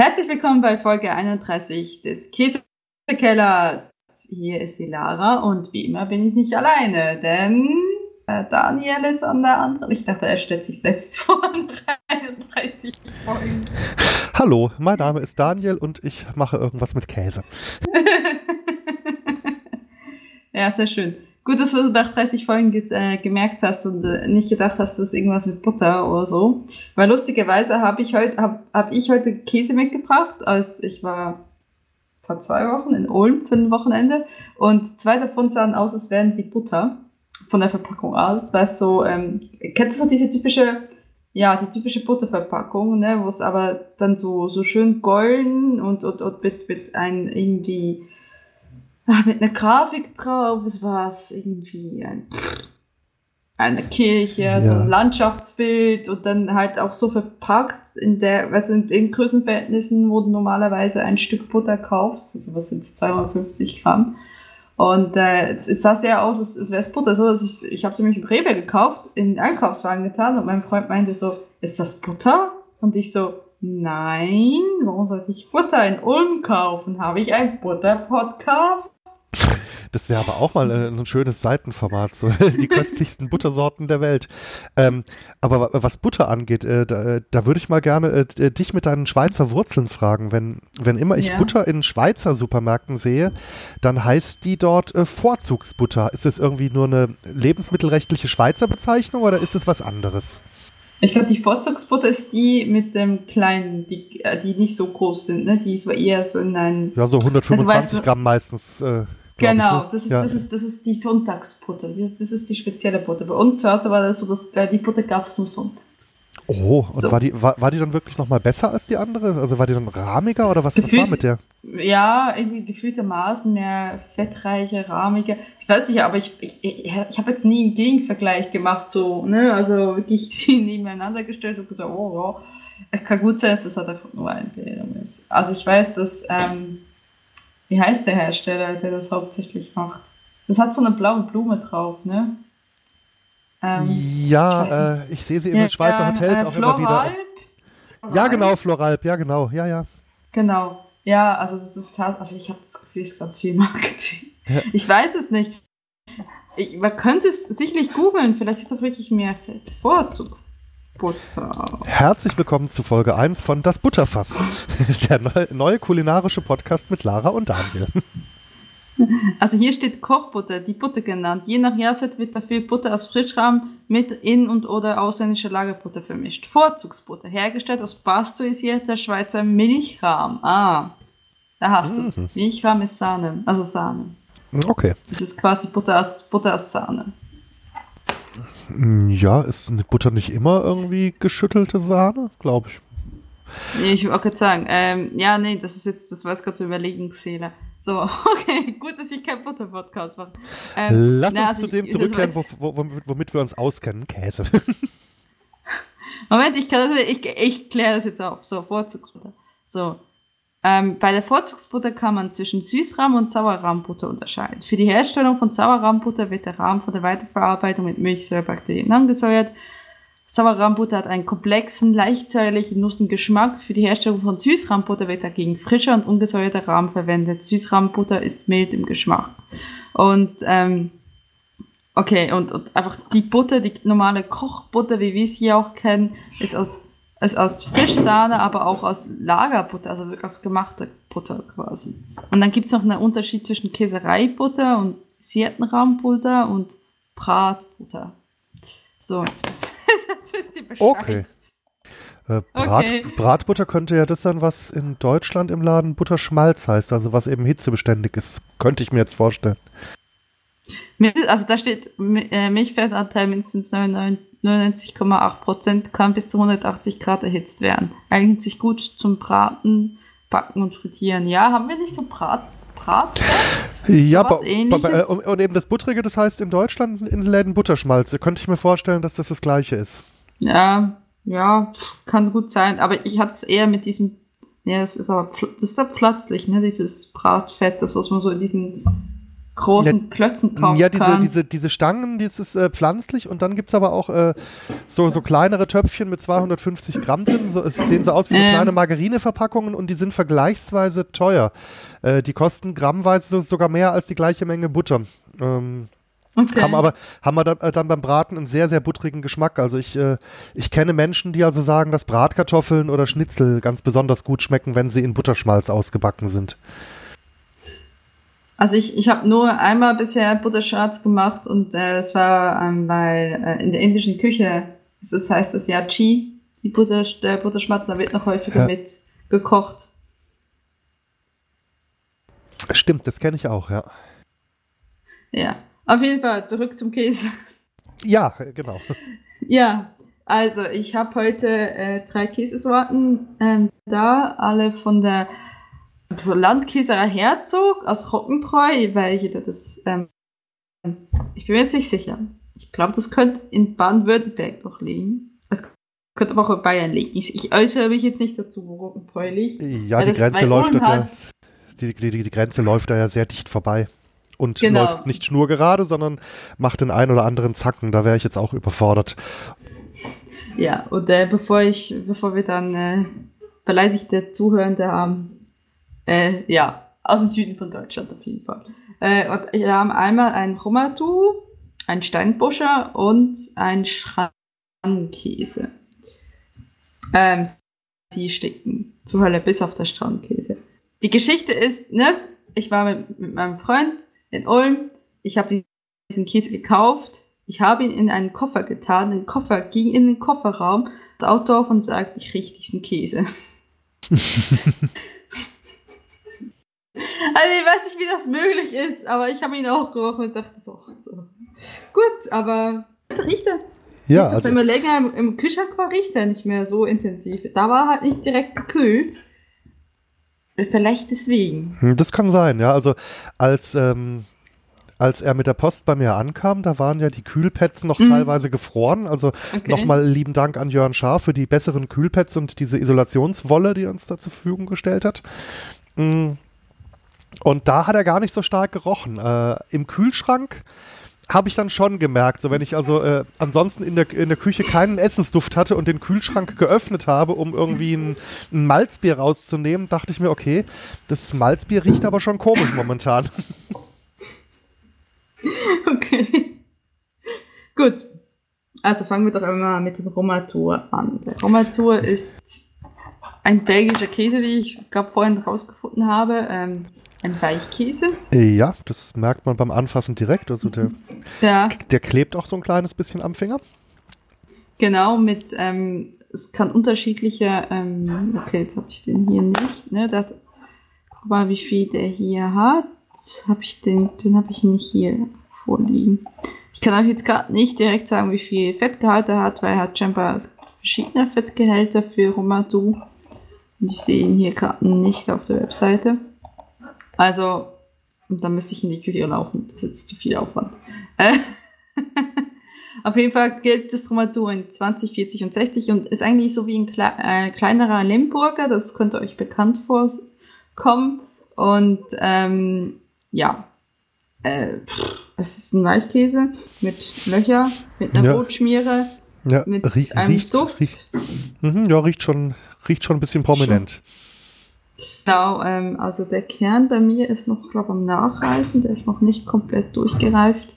Herzlich willkommen bei Folge 31 des Käsekellers. Hier ist die Lara und wie immer bin ich nicht alleine, denn äh, Daniel ist an der anderen. Ich dachte, er stellt sich selbst vor an 31 Folgen. Hallo, mein Name ist Daniel und ich mache irgendwas mit Käse. ja, sehr schön. Gut, dass du nach 30 Folgen äh, gemerkt hast und äh, nicht gedacht hast, das ist irgendwas mit Butter oder so. Weil lustigerweise habe ich, heut, hab, hab ich heute Käse mitgebracht, als ich war vor zwei Wochen in Ulm für ein Wochenende. Und zwei davon sahen aus, als wären sie Butter. Von der Verpackung aus. Weil so, ähm, kennst du so diese typische, ja, die typische Butterverpackung, ne, wo es aber dann so, so schön golden und, und, und mit, mit ein irgendwie mit einer Grafik drauf. Es war es irgendwie ein, eine Kirche, ja. so ein Landschaftsbild und dann halt auch so verpackt in der, also in, in Größenverhältnissen, wo du normalerweise ein Stück Butter kaufst, also was sind es, 250 Gramm. Und äh, es, es sah sehr aus, als, als wäre es Butter. So, dass ich, ich habe nämlich im Rewe gekauft, in den Einkaufswagen getan und mein Freund meinte so, ist das Butter? Und ich so, Nein, warum sollte ich Butter in Ulm kaufen? Habe ich einen Butter-Podcast? Das wäre aber auch mal äh, ein schönes Seitenformat, so die köstlichsten Buttersorten der Welt. Ähm, aber was Butter angeht, äh, da, äh, da würde ich mal gerne äh, dich mit deinen Schweizer Wurzeln fragen. Wenn, wenn immer ich ja. Butter in Schweizer Supermärkten sehe, dann heißt die dort äh, Vorzugsbutter. Ist das irgendwie nur eine lebensmittelrechtliche Schweizer Bezeichnung oder ist es was anderes? Ich glaube, die Vorzugsbutter ist die mit dem kleinen, die, äh, die nicht so groß sind, ne? Die so eher so in ein. Ja, so 125 weißt, Gramm meistens. Äh, genau, ich, ne? das, ist, ja. das, ist, das ist die Sonntagsbutter. Das ist, das ist die spezielle Butter. Bei uns zu Hause war das so, dass äh, die Butter gab es nur Sonntag. Oh, und so. war, die, war, war die dann wirklich nochmal besser als die andere? Also war die dann rahmiger oder was, Gefühlt, was war mit der? Ja, irgendwie gefühltermaßen mehr fettreiche, rahmige. Ich weiß nicht, aber ich, ich, ich habe jetzt nie einen Gegenvergleich gemacht, so, ne? Also wirklich die nebeneinander gestellt und gesagt, oh, ja. Kann gut sein, dass das halt einfach nur ein Bildung ist. Also ich weiß, dass, ähm, wie heißt der Hersteller, der das hauptsächlich macht? Das hat so eine blaue Blume drauf, ne? Ähm, ja, ich, äh, ich sehe sie in den Schweizer Hotels äh, auch immer wieder. Ja, genau, Floralp, ja, genau, ja, ja. Genau, ja, also das ist also ich habe das Gefühl, es ist ganz viel Marketing. Ja. Ich weiß es nicht. Ich, man könnte es sicherlich googeln, vielleicht ist das wirklich mehr Vorzug. Butter. Herzlich willkommen zu Folge 1 von Das Butterfass, der neue kulinarische Podcast mit Lara und Daniel. Also hier steht Kochbutter, die Butter genannt. Je nach Jahreszeit wird dafür Butter aus Frischrahm mit in- und oder ausländischer Lagerbutter vermischt. Vorzugsbutter, hergestellt aus pasteurisierter Schweizer Milchrahm. Ah, da hast du es. Mhm. Milchrahm ist Sahne, also Sahne. Okay. Das ist quasi Butter aus, Butter aus Sahne. Ja, ist Butter nicht immer irgendwie geschüttelte Sahne? Glaube ich. Nee, ich wollte gerade sagen, ähm, ja, nee, das ist jetzt, das war jetzt gerade Überlegungsfehler. So, okay, gut, dass ich keinen Butter-Podcast mache. Ähm, Lass na, uns also zu dem ich, zurückkehren, wo, wo, womit wir uns auskennen, Käse. Moment, ich, kann das, ich, ich kläre das jetzt auf. So, Vorzugsbutter. So, ähm, bei der Vorzugsbutter kann man zwischen Süßrahm und Sauerrahmbutter unterscheiden. Für die Herstellung von Sauerrahmbutter wird der Rahm von der Weiterverarbeitung mit Milchsäurebakterien angesäuert Sauerrahmbutter hat einen komplexen, leicht säuerlichen Nussengeschmack. Für die Herstellung von Süßrahmbutter wird dagegen frischer und ungesäuerter Rahm verwendet. Süßrahmbutter ist mild im Geschmack. Und ähm, okay, und, und einfach die Butter, die normale Kochbutter, wie wir sie auch kennen, ist aus, ist aus Frischsahne, aber auch aus Lagerbutter, also aus gemachter Butter quasi. Und dann gibt es noch einen Unterschied zwischen Käsereibutter und Siertenrahmbutter und Bratbutter. So, jetzt was. wisst ihr Bescheid. Okay. Äh, Brat, okay. Bratbutter könnte ja das sein, was in Deutschland im Laden Butterschmalz heißt, also was eben hitzebeständig ist. Könnte ich mir jetzt vorstellen. Also da steht äh, Milchfettanteil mindestens 99,8 Prozent, kann bis zu 180 Grad erhitzt werden. Eignet sich gut zum Braten, Backen und Frittieren. Ja, haben wir nicht so Brat, Bratfett? Ja, aber, äh, und eben das Buttrige, das heißt in Deutschland in Läden Butterschmalz. Da könnte ich mir vorstellen, dass das das gleiche ist. Ja, ja, kann gut sein. Aber ich hatte es eher mit diesem, ja, das ist aber, das ist ja pflanzlich, ne, dieses Bratfett, das, was man so in diesen großen ja, Klötzen kaufen Ja, diese, kann. diese, diese Stangen, das ist äh, pflanzlich und dann gibt es aber auch äh, so, so kleinere Töpfchen mit 250 Gramm drin. So, es sehen so aus wie so ähm. kleine Margarineverpackungen und die sind vergleichsweise teuer. Äh, die kosten grammweise sogar mehr als die gleiche Menge Butter. Ähm, Okay. Haben aber haben wir äh, dann beim Braten einen sehr, sehr buttrigen Geschmack. Also ich, äh, ich kenne Menschen, die also sagen, dass Bratkartoffeln oder Schnitzel ganz besonders gut schmecken, wenn sie in Butterschmalz ausgebacken sind. Also ich, ich habe nur einmal bisher Butterschmalz gemacht und äh, es war, ähm, weil äh, in der indischen Küche, das heißt es ja Chi, die Butter, der Butterschmalz, da wird noch häufiger ja. mit gekocht. Stimmt, das kenne ich auch, ja. Ja, auf jeden Fall, zurück zum Käse. Ja, genau. Ja, also ich habe heute äh, drei Käsesorten ähm, da, alle von der so Landkäserei Herzog aus Rockenbräu, welche das ähm, ich bin mir jetzt nicht sicher. Ich glaube, das könnte in Baden-Württemberg noch liegen. Es könnte aber auch in Bayern liegen. Ich, ich äußere mich jetzt nicht dazu, wo Rockenbräu liegt. Ja, die Grenze läuft da, die, die, die, Grenze läuft da ja sehr dicht vorbei und genau. läuft nicht schnurgerade, sondern macht den einen oder anderen Zacken. Da wäre ich jetzt auch überfordert. Ja, und äh, bevor ich, bevor wir dann äh, beleidigte Zuhörende haben, äh, ja, aus dem Süden von Deutschland auf jeden Fall. Äh, und wir haben einmal ein Romatu, ein Steinbuscher und ein Schrankäse. Ähm, sie sticken zur Hölle, bis auf das Strandkäse. Die Geschichte ist, ne, ich war mit, mit meinem Freund in Ulm. Ich habe diesen Käse gekauft. Ich habe ihn in einen Koffer getan. Der Koffer ging in den Kofferraum. Das Auto auf und sagt, ich rieche diesen Käse. also ich weiß nicht, wie das möglich ist, aber ich habe ihn auch gerochen und dachte so, so. gut, aber riecht er. Ja, Jetzt, also wenn man länger im, im Kühlschrank war, riecht er nicht mehr so intensiv. Da war halt nicht direkt gekühlt. Vielleicht deswegen. Hm, das kann sein, ja. Also als, ähm, als er mit der Post bei mir ankam, da waren ja die Kühlpads noch mhm. teilweise gefroren. Also okay. nochmal lieben Dank an Jörn Schaar für die besseren Kühlpads und diese Isolationswolle, die er uns da zur Verfügung gestellt hat. Hm. Und da hat er gar nicht so stark gerochen. Äh, Im Kühlschrank habe ich dann schon gemerkt, so wenn ich also äh, ansonsten in der, in der Küche keinen Essensduft hatte und den Kühlschrank geöffnet habe, um irgendwie ein, ein Malzbier rauszunehmen, dachte ich mir, okay, das Malzbier riecht aber schon komisch momentan. Okay. Gut. Also fangen wir doch einmal mit dem Romatur an. Der Romatur ist ein belgischer Käse, wie ich gerade vorhin rausgefunden habe. Ähm, ein Weichkäse? Ja, das merkt man beim Anfassen direkt. Also der, ja. der klebt auch so ein kleines bisschen am Finger. Genau, mit, ähm, es kann unterschiedliche, ähm, okay, jetzt habe ich den hier nicht, ne, das, guck mal, wie viel der hier hat. Habe ich den, den habe ich nicht hier vorliegen. Ich kann euch jetzt gerade nicht direkt sagen, wie viel Fettgehalt er hat, weil er hat scheinbar verschiedene Fettgehälter für Romatu. Und ich sehe ihn hier gerade nicht auf der Webseite. Also, da müsste ich in die Küche laufen. Das ist jetzt zu viel Aufwand. Äh, auf jeden Fall gilt das Romatur in 20, 40 und 60 und ist eigentlich so wie ein Kle äh, kleinerer Limburger. Das könnte euch bekannt vorkommen. Und ähm, ja, äh, es ist ein Weichkäse mit Löcher, mit einer ja. Brotschmiere, ja, mit riech, einem riecht, Duft. Riecht, mhm, ja, riecht schon, riecht schon ein bisschen prominent. Schon. Genau, ähm, also der Kern bei mir ist noch, glaube ich, am Nachreifen, der ist noch nicht komplett durchgereift.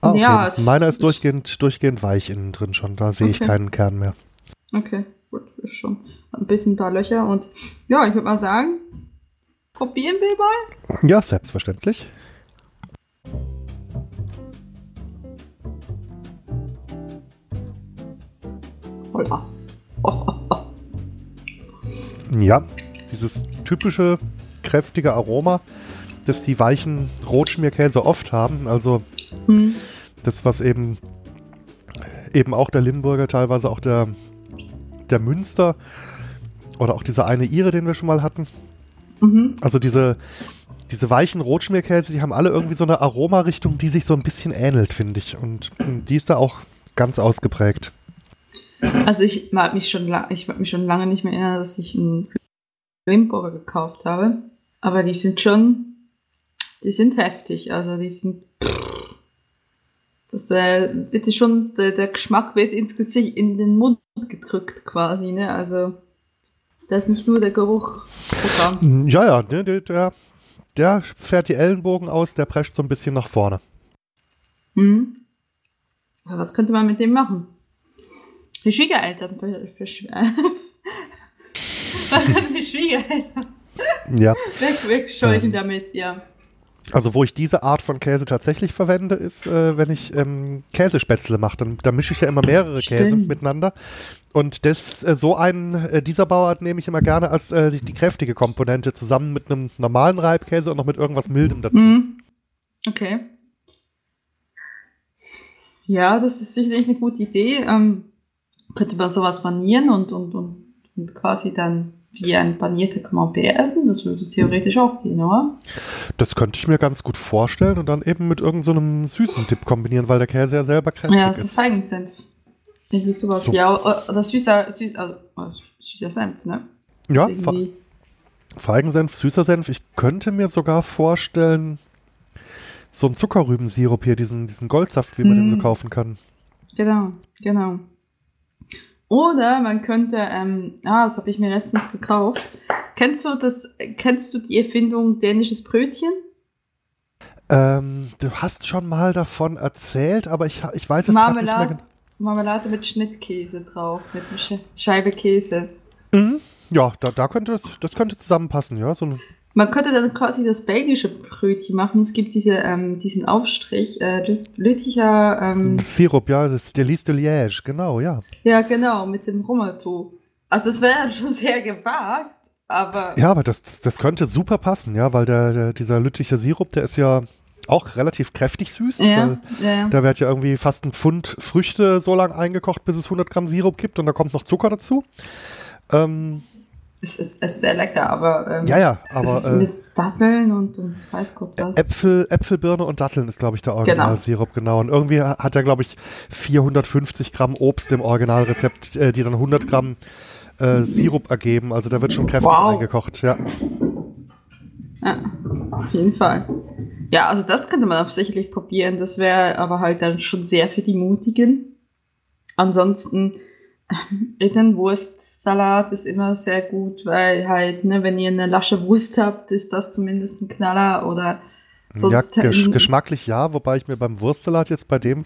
Ah, okay. Ja, Meiner ist durchgehend, durchgehend weich innen drin schon, da sehe okay. ich keinen Kern mehr. Okay, gut, ist schon ein bisschen ein paar Löcher und ja, ich würde mal sagen, probieren wir mal. Ja, selbstverständlich. Holla. Oh, oh, oh. Ja, dieses typische kräftige Aroma, das die weichen Rotschmierkäse oft haben. Also mhm. das, was eben eben auch der Limburger, teilweise auch der, der Münster oder auch dieser eine Ire, den wir schon mal hatten. Mhm. Also diese, diese weichen Rotschmierkäse, die haben alle irgendwie so eine Aromarichtung, die sich so ein bisschen ähnelt, finde ich. Und die ist da auch ganz ausgeprägt. Also ich mag mich schon, ich mag mich schon lange nicht mehr erinnern, dass ich einen Limburger gekauft habe. Aber die sind schon die sind heftig. Also die sind. Das äh, wird schon, der, der Geschmack wird ins Gesicht, in den Mund gedrückt quasi, ne? Also da ist nicht nur der Geruch Programm. Ja, ja, der, der, der fährt die Ellenbogen aus, der prescht so ein bisschen nach vorne. Mhm. Ja, was könnte man mit dem machen? Die Schwiegereltern verschweren. Schwiegereltern. Ja. Weg, wegscheuchen ähm, damit, ja. Also wo ich diese Art von Käse tatsächlich verwende, ist, äh, wenn ich ähm, Käsespätzle mache. Dann, dann mische ich ja immer mehrere Stimmt. Käse miteinander. Und das, äh, so einen, äh, dieser Bauart nehme ich immer gerne als äh, die, die, kräftige Komponente zusammen mit einem normalen Reibkäse und noch mit irgendwas Mildem dazu. Mhm. Okay. Ja, das ist sicherlich eine gute Idee. Ähm, könnte man sowas panieren und, und, und, und quasi dann wie ein panierter Camembert essen? Das würde theoretisch auch gehen, oder? Das könnte ich mir ganz gut vorstellen und dann eben mit irgendeinem so süßen Dip kombinieren, weil der Käse ja selber kräftig ja, ist. Ja, so Feigensenf. Irgendwie sowas. So. Ja, oder süßer, süß, also, süßer Senf, ne? Ja, Feigensenf, süßer Senf. Ich könnte mir sogar vorstellen, so ein Zuckerrübensirup hier, diesen, diesen Goldsaft, wie man hm. den so hm. kaufen kann. Genau, genau. Oder man könnte, ähm, ah, das habe ich mir letztens gekauft. Kennst du das, kennst du die Erfindung dänisches Brötchen? Ähm, du hast schon mal davon erzählt, aber ich, ich weiß es gerade nicht mehr. Marmelade mit Schnittkäse drauf, mit einer Scheibe Käse. Mhm. Ja, da, da könnte das, das könnte zusammenpassen, ja. So eine man könnte dann quasi das belgische Brötchen machen. Es gibt diese, ähm, diesen Aufstrich, äh, Lütticher. Ähm, Sirup, ja, das ist der Lys de Liège, genau, ja. Ja, genau, mit dem Rummerto. Also, es wäre schon sehr gewagt, aber. Ja, aber das, das könnte super passen, ja, weil der, der, dieser Lütticher Sirup, der ist ja auch relativ kräftig süß. Ja, ja. Da wird ja irgendwie fast ein Pfund Früchte so lang eingekocht, bis es 100 Gramm Sirup gibt und da kommt noch Zucker dazu. Ähm, es ist, ist sehr lecker, aber. Ähm, ja, ja, aber. Es ist mit Datteln und, und weiß Gott was. Äpfel, Äpfelbirne und Datteln ist, glaube ich, der Originalsirup, genau. genau. Und irgendwie hat er, glaube ich, 450 Gramm Obst im Originalrezept, äh, die dann 100 Gramm äh, Sirup ergeben. Also da wird schon kräftig wow. eingekocht, ja. Ja, auf jeden Fall. Ja, also das könnte man sicherlich probieren. Das wäre aber halt dann schon sehr für die Mutigen. Ansonsten Rindenwurstsalat ist immer sehr gut, weil halt, ne, wenn ihr eine lasche Wurst habt, ist das zumindest ein Knaller oder sonst. Ja, gesch geschmacklich ja, wobei ich mir beim Wurstsalat jetzt bei dem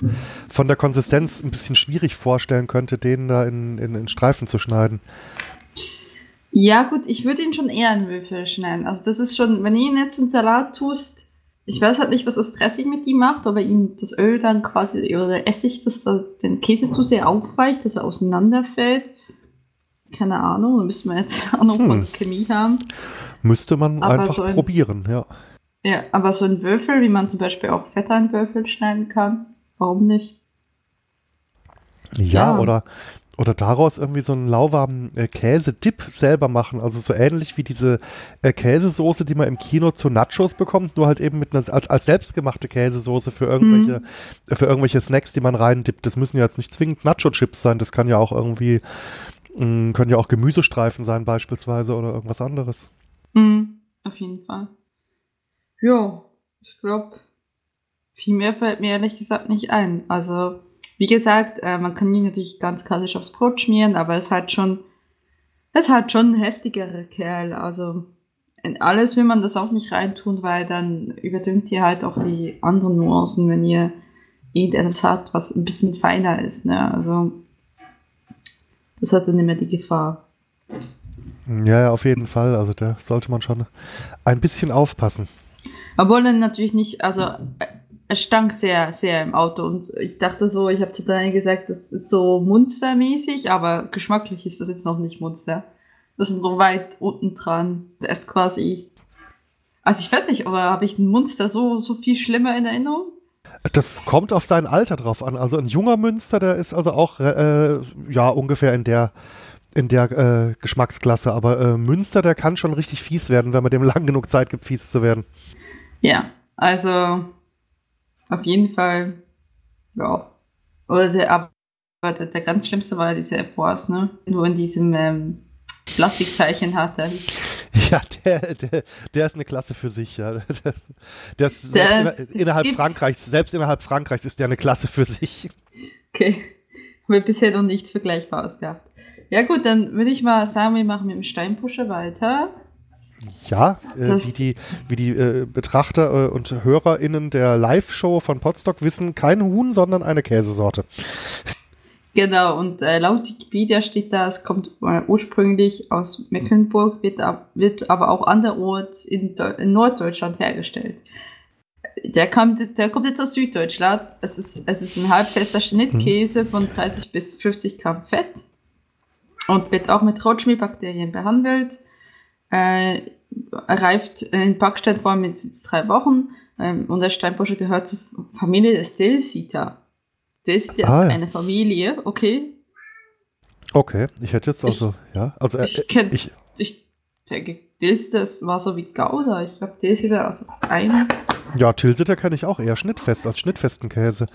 von der Konsistenz ein bisschen schwierig vorstellen könnte, den da in, in, in Streifen zu schneiden. Ja, gut, ich würde ihn schon eher in Würfel schneiden. Also, das ist schon, wenn ihr ihn jetzt in Salat tust, ich weiß halt nicht, was das Dressing mit ihm macht, ob er ihm das Öl dann quasi oder der Essig, dass da den Käse zu sehr aufweicht, dass er auseinanderfällt. Keine Ahnung, da müssen wir jetzt Ahnung hm. von Chemie haben. Müsste man aber einfach so ein, probieren, ja. Ja, aber so ein Würfel, wie man zum Beispiel auch Feta in Würfel schneiden kann, warum nicht? Ja, ja, oder oder daraus irgendwie so einen lauwarmen äh, Käse-Dip selber machen. Also so ähnlich wie diese äh, Käsesoße, die man im Kino zu Nachos bekommt, nur halt eben mit einer, als, als selbstgemachte Käsesoße für irgendwelche, mhm. für irgendwelche Snacks, die man reindippt. Das müssen ja jetzt nicht zwingend Nacho-Chips sein, das kann ja auch irgendwie, mh, mm, können ja auch Gemüsestreifen sein beispielsweise oder irgendwas anderes. Mhm, auf jeden Fall. Ja, ich glaube, viel mehr fällt mir ehrlich gesagt nicht ein. Also wie gesagt, äh, man kann ihn natürlich ganz klassisch aufs Brot schmieren, aber es hat schon, es hat schon ein heftigerer Kerl. Also in alles will man das auch nicht reintun, weil dann überdüngt ihr halt auch die anderen Nuancen, wenn ihr irgendetwas habt, was ein bisschen feiner ist. Ne? Also das hat dann immer die Gefahr. Ja, ja, auf jeden Fall. Also da sollte man schon ein bisschen aufpassen. Obwohl dann natürlich nicht, also es stank sehr, sehr im Auto und ich dachte so, ich habe zu Daniel gesagt, das ist so Munstermäßig, aber geschmacklich ist das jetzt noch nicht Munster. Das ist so weit unten dran. Das ist quasi. Also ich weiß nicht, aber habe ich ein Munster so, so viel schlimmer in Erinnerung? Das kommt auf sein Alter drauf an. Also ein junger Münster, der ist also auch äh, ja ungefähr in der in der äh, Geschmacksklasse. Aber äh, Münster, der kann schon richtig fies werden, wenn man dem lang genug Zeit gibt, fies zu werden. Ja, also auf jeden Fall, ja. Oder der, aber der, der ganz schlimmste war ja diese Epos, ne? Nur in diesem ähm, Plastikteilchen hatte. Ja, der, der, der ist eine Klasse für sich, ja. Das, das, das innerhalb Frankreichs, selbst innerhalb Frankreichs ist der eine Klasse für sich. Okay. Haben wir bisher noch nichts Vergleichbares gehabt. Ja gut, dann würde ich mal sagen, wir machen mit dem Steinpusher weiter. Ja, äh, wie die, wie die äh, Betrachter äh, und HörerInnen der Live-Show von Podstock wissen, kein Huhn, sondern eine Käsesorte. Genau, und äh, laut Wikipedia steht da, es kommt äh, ursprünglich aus Mecklenburg, wird, ab, wird aber auch anderorts in, in, Norddeutschland hergestellt. Der kommt, der kommt jetzt aus Süddeutschland. Es ist, es ist ein halbfester Schnittkäse von 30 bis 50 Gramm Fett und wird auch mit Rotschmierbakterien behandelt. Äh, reift in Backsteinform jetzt, jetzt drei Wochen ähm, und der Steinbursche gehört zur Familie des Delsita. Ist ah, eine Familie, okay. Okay, ich hätte jetzt also, ich, ja, also äh, ich, kenn, ich, ich denke, das war so wie Gouda. Ich glaube, Tilsiter also ein. Ja, Tilsiter kenne ich auch eher schnittfest als schnittfesten Käse.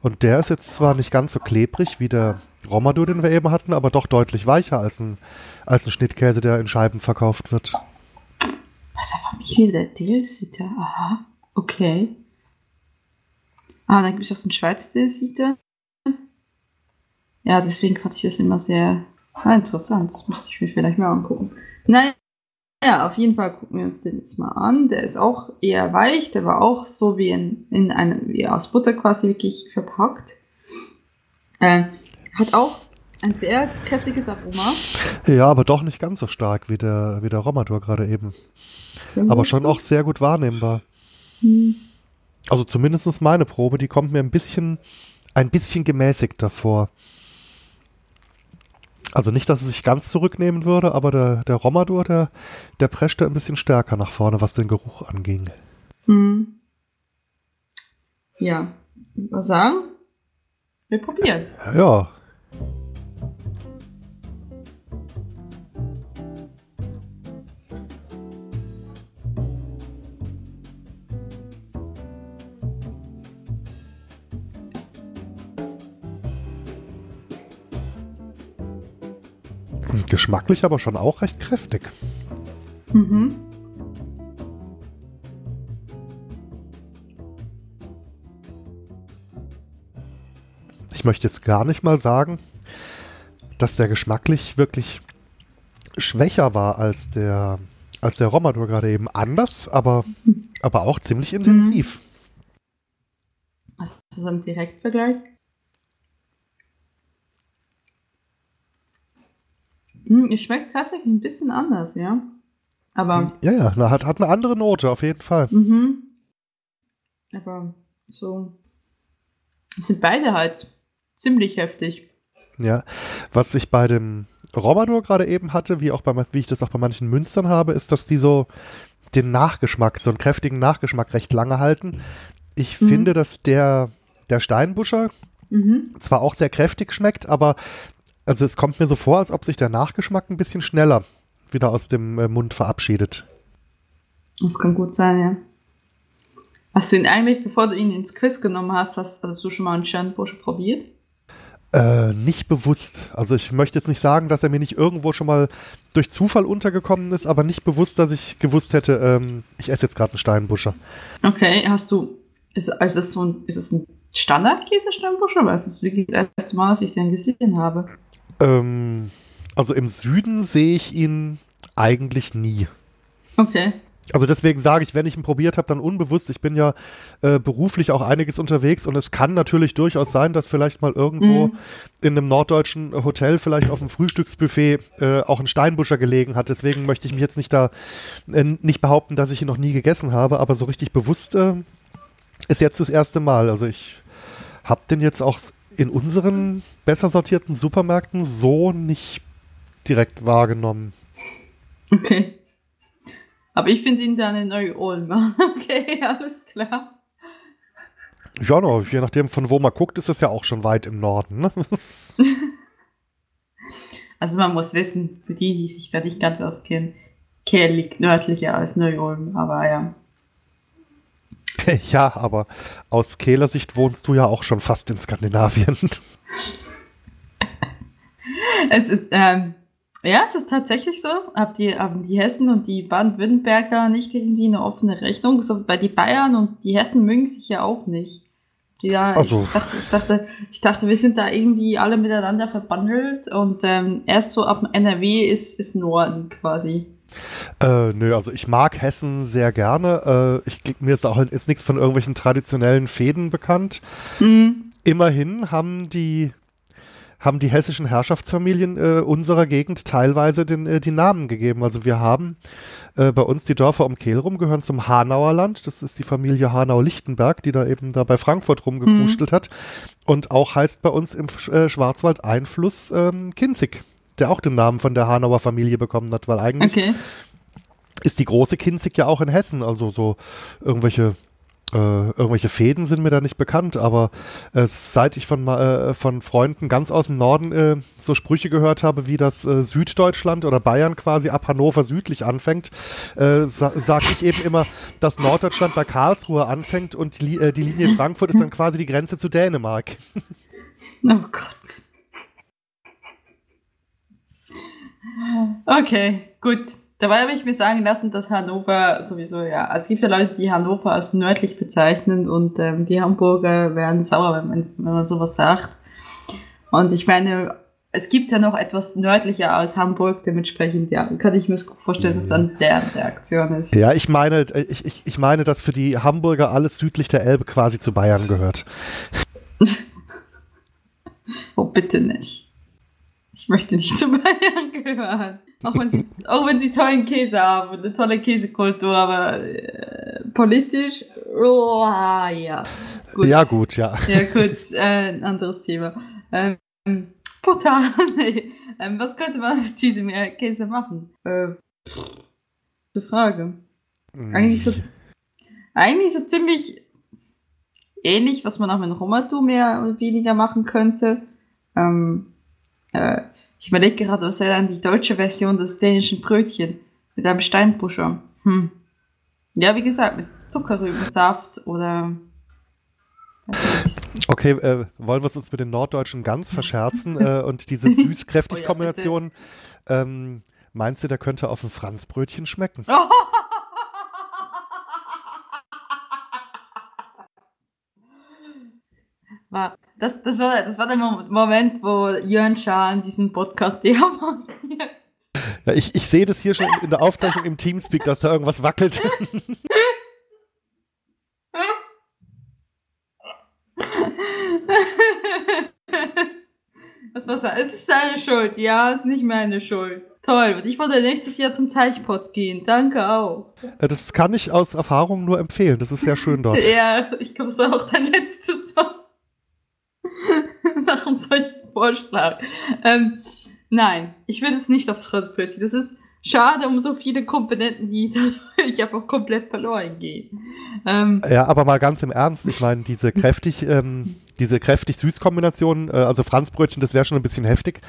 Und der ist jetzt zwar nicht ganz so klebrig wie der Romadur, den wir eben hatten, aber doch deutlich weicher als ein, als ein Schnittkäse, der in Scheiben verkauft wird. Was der Familie der Tilsiter? Aha, okay. Ah, dann gibt es auch so einen Schweizer Seite. Ja, deswegen fand ich das immer sehr ah, interessant. Das müsste ich mir vielleicht mal angucken. Naja, ja, auf jeden Fall gucken wir uns den jetzt mal an. Der ist auch eher weich. Der war auch so wie in, in einem, wie aus Butter quasi wirklich verpackt. Äh, hat auch ein sehr kräftiges Aroma. Ja, aber doch nicht ganz so stark wie der, wie der Romadur gerade eben. aber schon auch sehr gut wahrnehmbar. Hm. Also zumindest meine Probe, die kommt mir ein bisschen, ein bisschen gemäßigt davor. Also nicht, dass es sich ganz zurücknehmen würde, aber der, der Romadur, der, der preschte ein bisschen stärker nach vorne, was den Geruch anging. Hm. Ja, was sagen? Wir probieren. Ja. Geschmacklich aber schon auch recht kräftig. Mhm. Ich möchte jetzt gar nicht mal sagen, dass der geschmacklich wirklich schwächer war als der, als der Romadur gerade eben. Anders, aber, aber auch ziemlich intensiv. Was ist das im Direktvergleich? Hm, es schmeckt tatsächlich ein bisschen anders, ja. Aber. Ja, ja, na, hat, hat eine andere Note, auf jeden Fall. Mhm. Aber so. Sind beide halt ziemlich heftig. Ja, was ich bei dem Romadur gerade eben hatte, wie, auch bei, wie ich das auch bei manchen Münstern habe, ist, dass die so den Nachgeschmack, so einen kräftigen Nachgeschmack recht lange halten. Ich mhm. finde, dass der, der Steinbuscher mhm. zwar auch sehr kräftig schmeckt, aber also es kommt mir so vor, als ob sich der Nachgeschmack ein bisschen schneller wieder aus dem äh, Mund verabschiedet. Das kann gut sein, ja. Hast du ihn eigentlich, bevor du ihn ins Quiz genommen hast, hast, hast du schon mal einen Sternbursche probiert? Äh, nicht bewusst. Also ich möchte jetzt nicht sagen, dass er mir nicht irgendwo schon mal durch Zufall untergekommen ist, aber nicht bewusst, dass ich gewusst hätte, ähm, ich esse jetzt gerade einen Steinbuscher. Okay, hast du, ist, ist, es so ein, ist es ein Standard-Käse-Steinbuscher? Weil das ist wirklich das erste Mal, dass ich den gesehen habe. Ähm, also im Süden sehe ich ihn eigentlich nie. Okay. Also deswegen sage ich, wenn ich ihn probiert habe, dann unbewusst. Ich bin ja äh, beruflich auch einiges unterwegs und es kann natürlich durchaus sein, dass vielleicht mal irgendwo mhm. in einem norddeutschen Hotel vielleicht auf dem Frühstücksbuffet äh, auch ein Steinbuscher gelegen hat. Deswegen möchte ich mich jetzt nicht da äh, nicht behaupten, dass ich ihn noch nie gegessen habe, aber so richtig bewusst äh, ist jetzt das erste Mal. Also ich habe den jetzt auch in unseren besser sortierten Supermärkten so nicht direkt wahrgenommen. Okay. Aber ich finde ihn dann in Neu-Ulm. Okay, alles klar. Ja, no, je nachdem, von wo man guckt, ist es ja auch schon weit im Norden. Ne? also man muss wissen, für die, die sich da nicht ganz auskennen, Kehl liegt nördlicher als Neu-Ulm, aber ja. Ja, aber aus Kehler Sicht wohnst du ja auch schon fast in Skandinavien. es ist, ähm, Ja, es ist tatsächlich so. Habt die, haben die Hessen und die Baden-Württemberger nicht irgendwie eine offene Rechnung? So, bei die Bayern und die Hessen mögen sich ja auch nicht. Ja, Also- ich, dachte, ich, dachte, ich dachte, wir sind da irgendwie alle miteinander verbandelt und ähm, erst so ab NRW ist, ist Norden quasi. Äh, nö, also ich mag Hessen sehr gerne. Äh, ich, mir ist auch ist nichts von irgendwelchen traditionellen Fäden bekannt. Mhm. Immerhin haben die haben die hessischen Herrschaftsfamilien äh, unserer Gegend teilweise den, äh, die Namen gegeben. Also wir haben äh, bei uns die Dörfer um Kehl rum gehören zum Hanauer Land. Das ist die Familie Hanau-Lichtenberg, die da eben da bei Frankfurt rumgekrustelt hat. Und auch heißt bei uns im äh, Schwarzwald Einfluss ähm, Kinzig, der auch den Namen von der Hanauer Familie bekommen hat, weil eigentlich Okay. ist die große Kinzig ja auch in Hessen. Also so irgendwelche, äh, irgendwelche Fäden sind mir da nicht bekannt, aber äh, seit ich von, äh, von Freunden ganz aus dem Norden äh, so Sprüche gehört habe, wie das äh, Süddeutschland oder Bayern quasi ab Hannover südlich anfängt, äh, sa sage ich eben immer, dass Norddeutschland bei Karlsruhe anfängt und die, äh, die Linie Frankfurt ist dann quasi die Grenze zu Dänemark. Oh Gott. Okay, gut. Dabei habe ich mir sagen lassen, dass Hannover sowieso, ja, also es gibt ja Leute, die Hannover als nördlich bezeichnen und ähm, die Hamburger werden sauer, wenn man, wenn man sowas sagt. Und ich meine, es gibt ja noch etwas nördlicher als Hamburg, dementsprechend, ja, kann ich mir das gut vorstellen, dass dann deren Reaktion ist. Ja, ich meine, ich, ich, ich meine, dass für die Hamburger alles südlich der Elbe quasi zu Bayern gehört. Oh, bitte nicht. Ich möchte nicht zu Bayern gehören. Auch wenn sie, auch wenn sie tollen Käse haben und eine tolle Käsekultur, aber äh, politisch, oh, ja. Ja, gut, ja. Ja, gut, äh, ein anderes Thema. Ähm, Portal, nee. ähm, was könnte man mit diesem äh, Käse machen? Äh, gute Frage. Eigentlich so, eigentlich so ziemlich ähnlich, was man auch mit Romatu mehr oder weniger machen könnte. Ähm, äh, ich überlege gerade, was wäre dann die deutsche Version des dänischen Brötchen mit einem Steinpuscher. Hm. Ja, wie gesagt, mit Zuckerrübensaft oder. Okay, äh, wollen wir uns mit den Norddeutschen ganz verscherzen äh, und diese süß-kräftig-Kombination, ähm, meinst du, der könnte auf ein Franzbrötchen schmecken? War, das, das, war, das war der Mo- Moment, wo Jörn Schaar diesen Podcast deabonniert. Ja, ich, ich sehe das hier schon in der Aufzeichnung im Teamspeak, dass da irgendwas wackelt. Das war sein. Es ist seine Schuld. Ja, es ist nicht meine Schuld. Toll. Und ich wollte nächstes Jahr zum Teichpott gehen. Danke auch. Äh, das kann ich aus Erfahrung nur empfehlen. Das ist sehr schön dort. Ja, ich glaube, es war auch dein letztes Mal. Einem solchen Vorschlag. Ähm, nein, ich will es nicht aufs Franzbrötchen. Das ist schade um so viele Komponenten, die dadurch einfach komplett verloren gehen. Ähm, Ja, aber mal ganz im Ernst, ich meine, diese kräftig, ähm, diese kräftig Süß-Kombination, äh, also Franzbrötchen, das wäre schon ein bisschen heftig,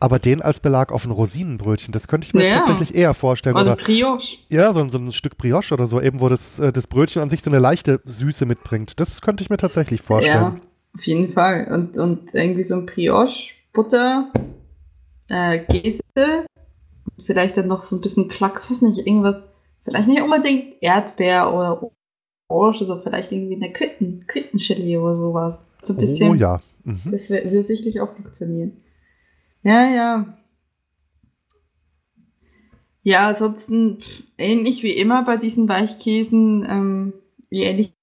aber den als Belag auf ein Rosinenbrötchen, das könnte ich mir Ja. tatsächlich eher vorstellen. oder Oder Brioche. ja, so, ein- so ein Stück Brioche oder so, eben wo das, äh, das Brötchen an sich so eine leichte Süße mitbringt. Das könnte ich mir tatsächlich vorstellen. Ja, auf jeden Fall. Und, und irgendwie so ein Brioche, Butter, äh, Käse, vielleicht dann noch so ein bisschen Klacks, weiß nicht, irgendwas, vielleicht nicht unbedingt Erdbeer oder Orange, so vielleicht irgendwie eine Quitten, Quittenchili oder sowas. So ein bisschen. Oh ja. Mhm. Das würde sicherlich auch funktionieren. Ja, ja. Ja, ansonsten ähnlich wie immer bei diesen Weichkäsen, ähm, wie ähnlich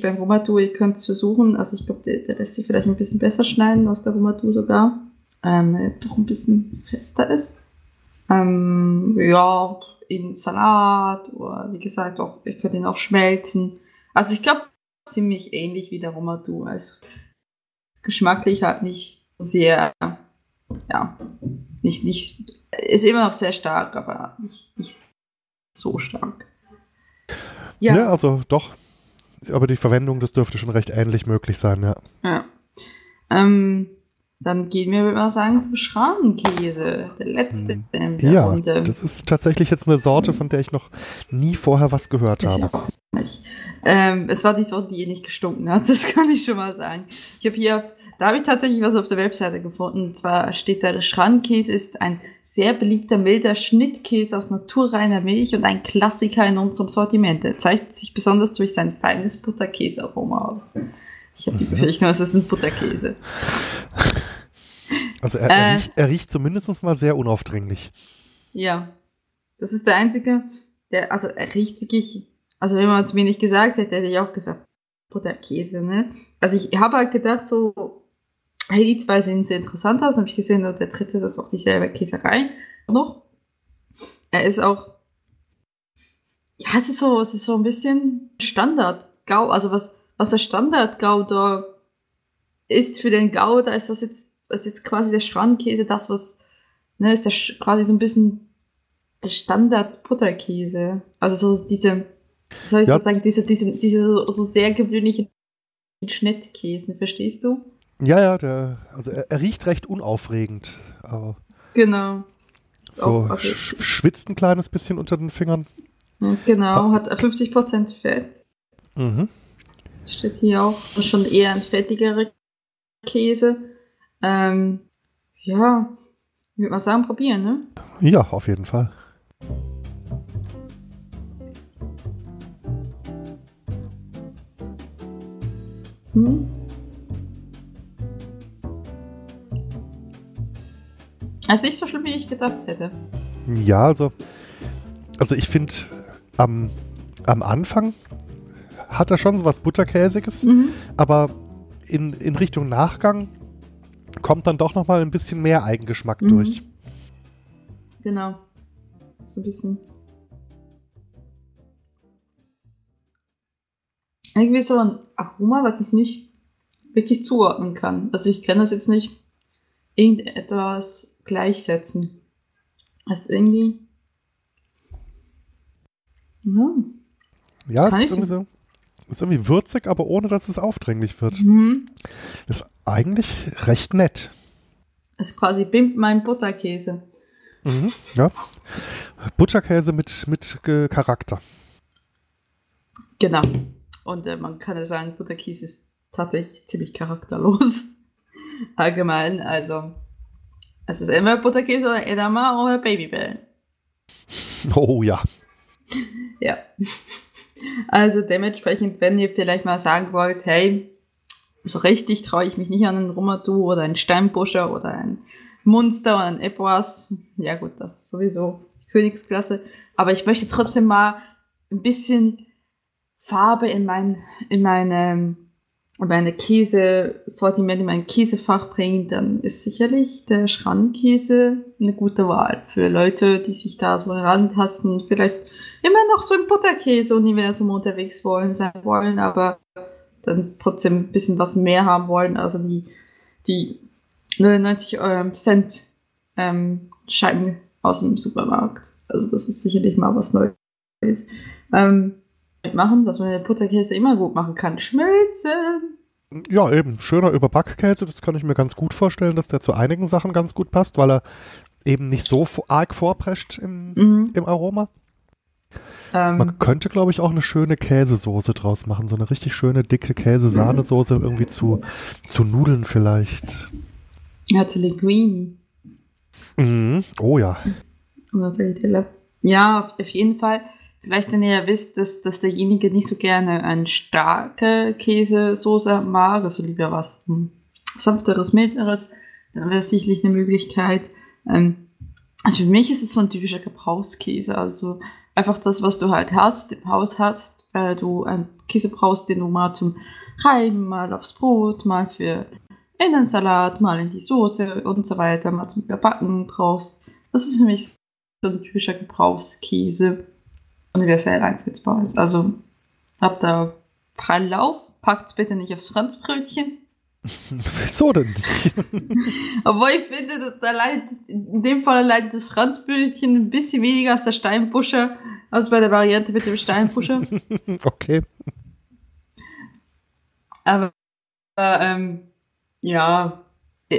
beim Romatu, ihr könnt es versuchen. Also ich glaube, der, der lässt sich vielleicht ein bisschen besser schneiden aus der Romatu sogar. Ähm, weil er doch ein bisschen fester ist. Ähm, ja, in Salat oder wie gesagt, auch, ich könnte ihn auch schmelzen. Also ich glaube, ziemlich ähnlich wie der Romatu. Also geschmacklich halt nicht sehr, ja, nicht, nicht, ist immer noch sehr stark, aber nicht, nicht so stark. Ja. also doch. Aber die Verwendung, das dürfte schon recht ähnlich möglich sein, ja. Ja. Ähm, dann gehen wir, würde man sagen, zum Schranenkäse. Der letzte Hm. der Ja, Runde. das ist tatsächlich jetzt eine Sorte, von der ich noch nie vorher was gehört habe. Ähm, es war die Sorte, die eh nicht gestunken hat, das kann ich schon mal sagen. Ich habe hier da habe ich tatsächlich was auf der Webseite gefunden. Und zwar steht da, der Schrankäse ist ein sehr beliebter milder Schnittkäse aus naturreiner Milch und ein Klassiker in unserem Sortiment. Er zeichnet sich besonders durch sein feines Butterkäsearoma aus. Ich habe die Befürchtung, es ist ein Butterkäse. Also er, er, äh, riecht, er riecht zumindest mal sehr unaufdringlich. Ja, das ist der einzige, der, also er riecht wirklich, also wenn man es mir nicht gesagt hätte, hätte ich auch gesagt, Butterkäse, ne? Also ich habe halt gedacht, so, die zwei sehen sehr interessant aus, habe ich gesehen, und der dritte, das ist auch dieselbe Käserei noch. Er ist auch, ja, es ist so, es ist so ein bisschen Standard, Gau, also was, was der Standard Gouda ist für den Gouda, ist das jetzt, ist jetzt quasi der Schrankäse, das was, ne, ist der quasi so ein bisschen der Standard Butterkäse. Also so diese, soll ich ja. so sagen, diese, diese, diese so, so sehr gewöhnlichen Schnittkäse, verstehst du? Ja, ja, der, also er, er riecht recht unaufregend. Aber genau. so auch, also sch schwitzt ein kleines bisschen unter den Fingern. Genau, ah. hat 50% Fett. Mhm. Steht hier auch. Und schon eher ein fettigerer Käse. Ähm, ja, ich würde mal sagen, probieren, ne? Ja, auf jeden Fall. Hm? Also nicht so schlimm, wie ich gedacht hätte. Ja, also, also ich finde, am, am Anfang hat er schon so was Butterkäsiges, mhm. aber in, in Richtung Nachgang kommt dann doch nochmal ein bisschen mehr Eigengeschmack mhm. durch. Genau. So ein bisschen. Irgendwie so ein Aroma, was ich nicht wirklich zuordnen kann. Also ich kann das jetzt nicht irgendetwas gleichsetzen. Das ist irgendwie. Ja. Ja, es ist irgendwie so. Ist irgendwie würzig, aber ohne dass es aufdringlich wird. Mhm. Ist eigentlich recht nett. Ist quasi Bimp mein Butterkäse. Mhm, ja. Butterkäse mit, mit äh, Charakter. Genau. Und äh, man kann ja sagen, Butterkäse ist tatsächlich ziemlich charakterlos. Allgemein, also es ist immer Butterkäse oder Edamame oder Babybell. Oh ja. ja. Also dementsprechend, wenn ihr vielleicht mal sagen wollt, hey, so richtig traue ich mich nicht an einen Rumatu oder einen Steinbuscher oder ein Munster oder ein Epoas. Ja gut, das ist sowieso Königsklasse. Aber ich möchte trotzdem mal ein bisschen Farbe in mein, in meine, in meine Käse-Sortiment, in mein Käsefach bringen, dann ist sicherlich der Schrankenkäse eine gute Wahl für Leute, die sich da so herantasten, vielleicht immer noch so im Butterkäse-Universum unterwegs wollen, sein wollen, aber dann trotzdem ein bisschen was mehr haben wollen, also die, die 99 ähm, Cent ähm, Scheiben aus dem Supermarkt. Also das ist sicherlich mal was Neues. Ähm, machen, was man in der Butterkäse immer gut machen kann. Schmelzen. Ja, eben. Schöner Überbackkäse, das kann ich mir ganz gut vorstellen, dass der zu einigen Sachen ganz gut passt, weil er eben nicht so arg vorprescht im, mhm. im Aroma. Ähm, Man könnte, glaube ich, auch eine schöne Käsesoße draus machen. So eine richtig schöne, dicke Käsesahnesoße irgendwie zu, zu Nudeln vielleicht. Ja, zu Linguini. Mhm. Oh ja. Ja, auf jeden Fall. Vielleicht, wenn ihr ja wisst, dass, dass derjenige nicht so gerne eine starke Käsesoße mag, also lieber was hm, sanfteres, milderes, dann wäre es sicherlich eine Möglichkeit. Ähm, also für mich ist es so ein typischer Gebrauchskäse, also einfach das, was du halt hast, im Haus hast, weil du einen Käse brauchst, den du mal zum Reiben, mal aufs Brot, mal für in den Salat, mal in die Soße und so weiter, mal zum Überbacken brauchst. Das ist für mich so ein typischer Gebrauchskäse, universell einsetzbar ist. Also habt da freien Lauf, packt's bitte nicht aufs Franzbrötchen. Wieso denn nicht? Obwohl ich finde, dass da leidet, in dem Fall leidet das Franzbrötchen ein bisschen weniger als der Steinbuscher, als bei der Variante mit dem Steinbuscher. okay. Aber, ähm, ja,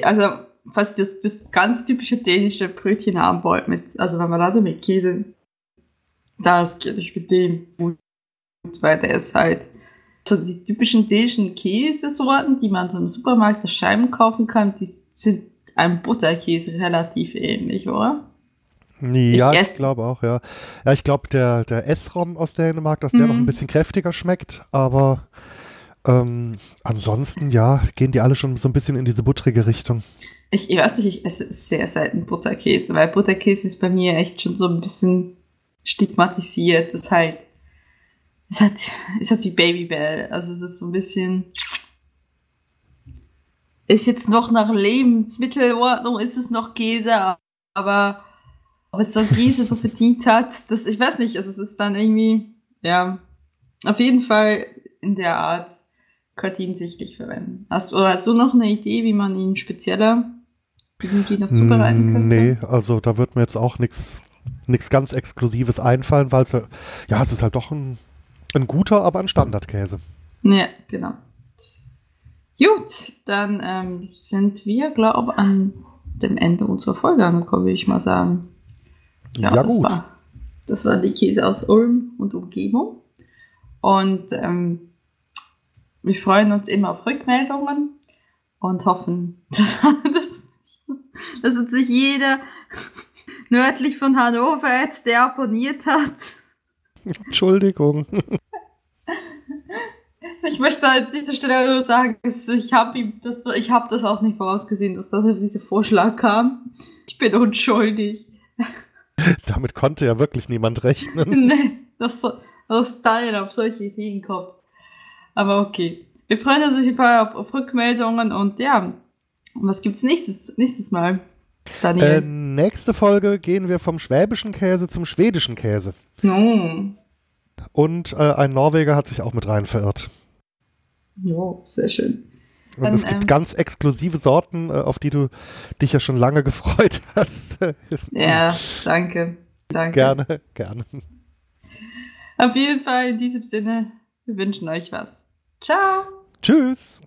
also, falls ihr das, das ganz typische dänische Brötchen haben wollt, mit, also wenn man da mit Käse, das geht euch mit dem gut, weil der ist halt so die typischen dänischen Käsesorten, die man so im Supermarkt das Scheiben kaufen kann, die sind einem Butterkäse relativ ähnlich, oder? Ja, ich, ich glaube auch, ja. Ja, ich glaube, der, der Esrom aus Dänemark, dass der mhm. noch ein bisschen kräftiger schmeckt, aber ähm, ansonsten, ja, gehen die alle schon so ein bisschen in diese buttrige Richtung. Ich, ich weiß nicht, ich esse sehr selten Butterkäse, weil Butterkäse ist bei mir echt schon so ein bisschen stigmatisiert. Das halt, es hat, es hat wie Babybell. Also es ist so ein bisschen, ist jetzt noch nach Lebensmittelordnung, ist es noch Käse, aber ob es so Käse so verdient hat, das, ich weiß nicht, also es ist dann irgendwie, ja, auf jeden Fall in der Art könnte ihn sichtlich verwenden. Hast, oder hast du noch eine Idee, wie man ihn spezieller irgendwie noch zubereiten könnte? Nee, also da wird mir jetzt auch nichts ganz Exklusives einfallen, weil es ja, es ist halt doch ein, ein guter, aber ein Standardkäse. Ja, genau. Gut, dann ähm, sind wir, glaube ich, an dem Ende unserer Folge angekommen, würde ich mal sagen. Ja, ja das gut. War, das war die Käse aus Ulm und Umgebung. Und ähm, wir freuen uns immer auf Rückmeldungen und hoffen, dass, dass, dass uns sich jeder nördlich von Hannover jetzt, der abonniert hat. Entschuldigung. Ich möchte an dieser Stelle nur sagen, ich habe das, hab das auch nicht vorausgesehen, dass da dieser Vorschlag kam. Ich bin unschuldig. Damit konnte ja wirklich niemand rechnen. nee, dass, dass Daniel auf solche Ideen kommt. Aber okay. Wir freuen uns auf jeden Fall auf, auf Rückmeldungen und ja, was gibt's nächstes, nächstes Mal? Daniel? Äh, nächste Folge gehen wir vom schwäbischen Käse zum schwedischen Käse. Oh. Und äh, ein Norweger hat sich auch mit rein verirrt. Oh, sehr schön. Und Dann, es gibt ähm, ganz exklusive Sorten, äh, auf die du dich ja schon lange gefreut hast. ja, danke. Danke. Gerne, gerne. Auf jeden Fall in diesem Sinne, wir wünschen euch was. Ciao. Tschüss.